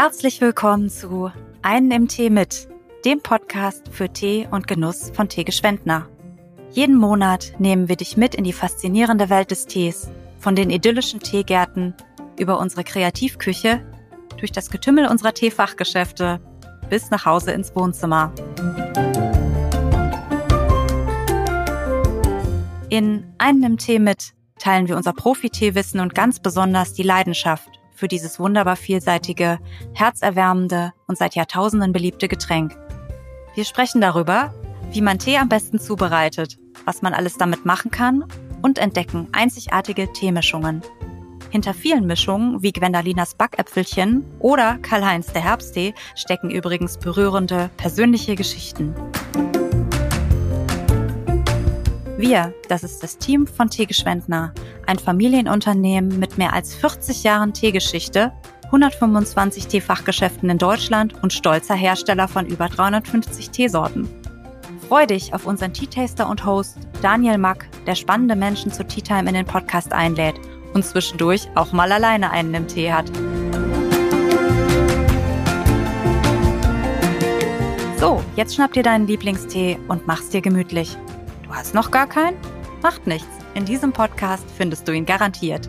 Herzlich willkommen zu Einen im Tee mit, dem Podcast für Tee und Genuss von Teegeschwendner. Jeden Monat nehmen wir dich mit in die faszinierende Welt des Tees, von den idyllischen Teegärten über unsere Kreativküche, durch das Getümmel unserer Teefachgeschäfte bis nach Hause ins Wohnzimmer. In Einen im Tee mit teilen wir unser Profi-Teewissen und ganz besonders die Leidenschaft für dieses wunderbar vielseitige, herzerwärmende und seit Jahrtausenden beliebte Getränk. Wir sprechen darüber, wie man Tee am besten zubereitet, was man alles damit machen kann und entdecken einzigartige Teemischungen. Hinter vielen Mischungen wie Gwendalinas Backäpfelchen oder Karl-Heinz der Herbsttee stecken übrigens berührende persönliche Geschichten. Wir, das ist das Team von Teegeschwendner, ein Familienunternehmen mit mehr als 40 Jahren Teegeschichte, 125 Teefachgeschäften in Deutschland und stolzer Hersteller von über 350 Teesorten. Freu dich auf unseren Tea-Taster und Host Daniel Mack, der spannende Menschen zur Tea Time in den Podcast einlädt und zwischendurch auch mal alleine einen im Tee hat. So, jetzt schnapp dir deinen Lieblingstee und mach's dir gemütlich. Du hast noch gar keinen? Macht nichts. In diesem Podcast findest du ihn garantiert.